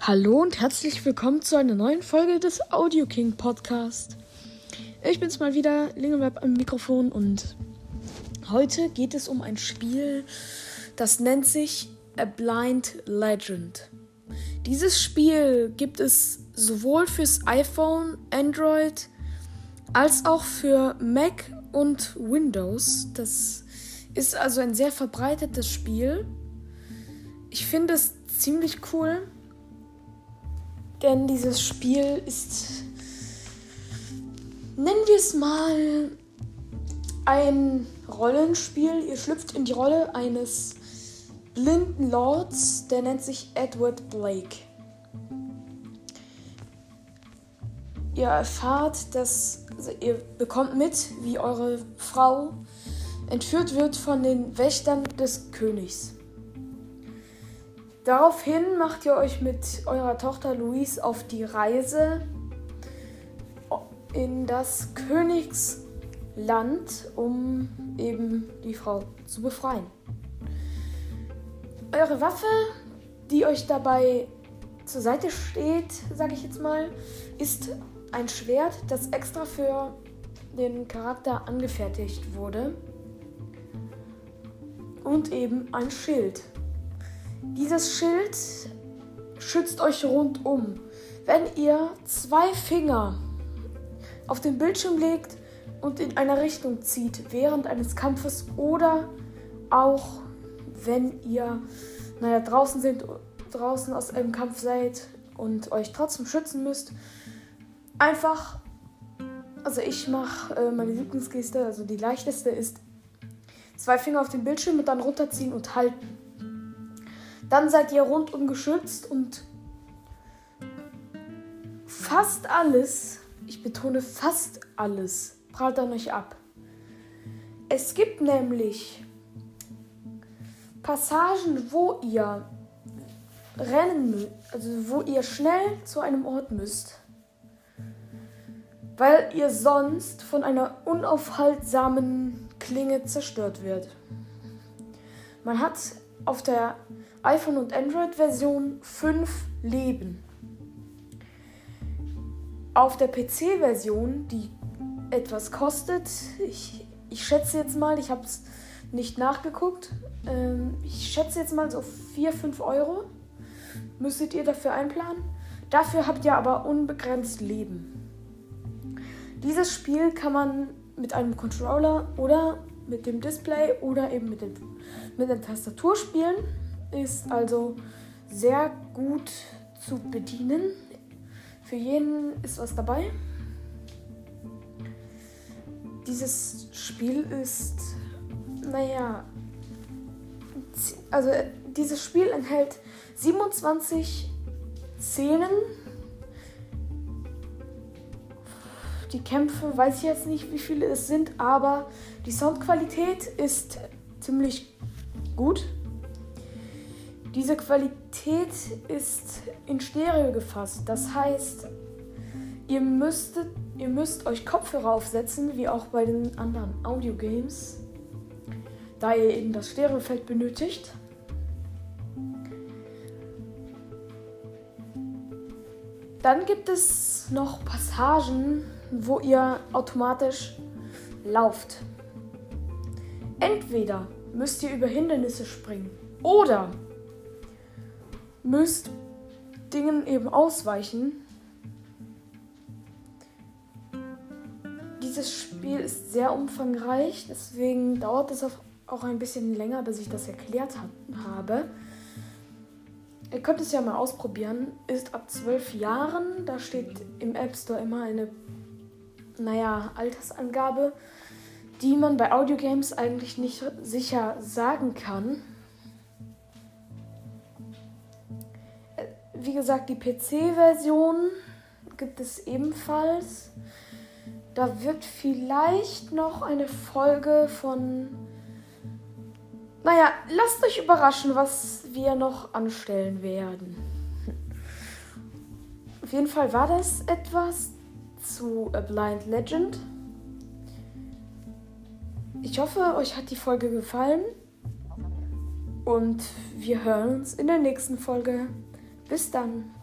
Hallo und herzlich willkommen zu einer neuen Folge des Audio King Podcast. Ich bin's mal wieder, Lingenweb am Mikrofon und heute geht es um ein Spiel, das nennt sich A Blind Legend. Dieses Spiel gibt es sowohl fürs iPhone, Android als auch für Mac und Windows. Das ist also ein sehr verbreitetes Spiel. Ich finde es ziemlich cool, denn dieses Spiel ist, nennen wir es mal, ein Rollenspiel. Ihr schlüpft in die Rolle eines blinden Lords, der nennt sich Edward Blake. Ihr erfahrt, dass ihr bekommt mit, wie eure Frau entführt wird von den Wächtern des Königs. Daraufhin macht ihr euch mit eurer Tochter Louise auf die Reise in das Königsland, um eben die Frau zu befreien. Eure Waffe, die euch dabei zur Seite steht, sage ich jetzt mal, ist ein Schwert, das extra für den Charakter angefertigt wurde. Und eben ein Schild. Dieses Schild schützt euch rundum. Wenn ihr zwei Finger auf den Bildschirm legt und in einer Richtung zieht während eines Kampfes oder auch wenn ihr naja, draußen sind, draußen aus einem Kampf seid und euch trotzdem schützen müsst, einfach, also ich mache äh, meine Lieblingsgeste, also die leichteste ist zwei Finger auf den Bildschirm und dann runterziehen und halten. Dann seid ihr rundum geschützt und fast alles, ich betone fast alles, prallt an euch ab. Es gibt nämlich Passagen, wo ihr rennen müsst, also wo ihr schnell zu einem Ort müsst weil ihr sonst von einer unaufhaltsamen Klinge zerstört wird. Man hat auf der iPhone- und Android-Version 5 Leben. Auf der PC-Version, die etwas kostet, ich, ich schätze jetzt mal, ich habe es nicht nachgeguckt, ähm, ich schätze jetzt mal so 4, 5 Euro müsstet ihr dafür einplanen. Dafür habt ihr aber unbegrenzt Leben. Dieses Spiel kann man mit einem Controller oder mit dem Display oder eben mit, dem, mit der Tastatur spielen. Ist also sehr gut zu bedienen. Für jeden ist was dabei. Dieses Spiel ist, naja, also dieses Spiel enthält 27 Szenen Die Kämpfe weiß ich jetzt nicht, wie viele es sind, aber die Soundqualität ist ziemlich gut. Diese Qualität ist in Stereo gefasst. Das heißt, ihr müsstet, ihr müsst euch Kopfhörer aufsetzen, wie auch bei den anderen Audio-Games, da ihr eben das Stereofeld benötigt. Dann gibt es noch Passagen, wo ihr automatisch lauft. Entweder müsst ihr über Hindernisse springen oder müsst Dingen eben ausweichen. Dieses Spiel ist sehr umfangreich, deswegen dauert es auch ein bisschen länger, bis ich das erklärt habe. Ihr könnt es ja mal ausprobieren. Ist ab 12 Jahren. Da steht im App Store immer eine naja, Altersangabe, die man bei Audiogames eigentlich nicht sicher sagen kann. Wie gesagt, die PC-Version gibt es ebenfalls. Da wird vielleicht noch eine Folge von. Naja, lasst euch überraschen, was wir noch anstellen werden. Auf jeden Fall war das etwas zu A Blind Legend. Ich hoffe, euch hat die Folge gefallen und wir hören uns in der nächsten Folge. Bis dann.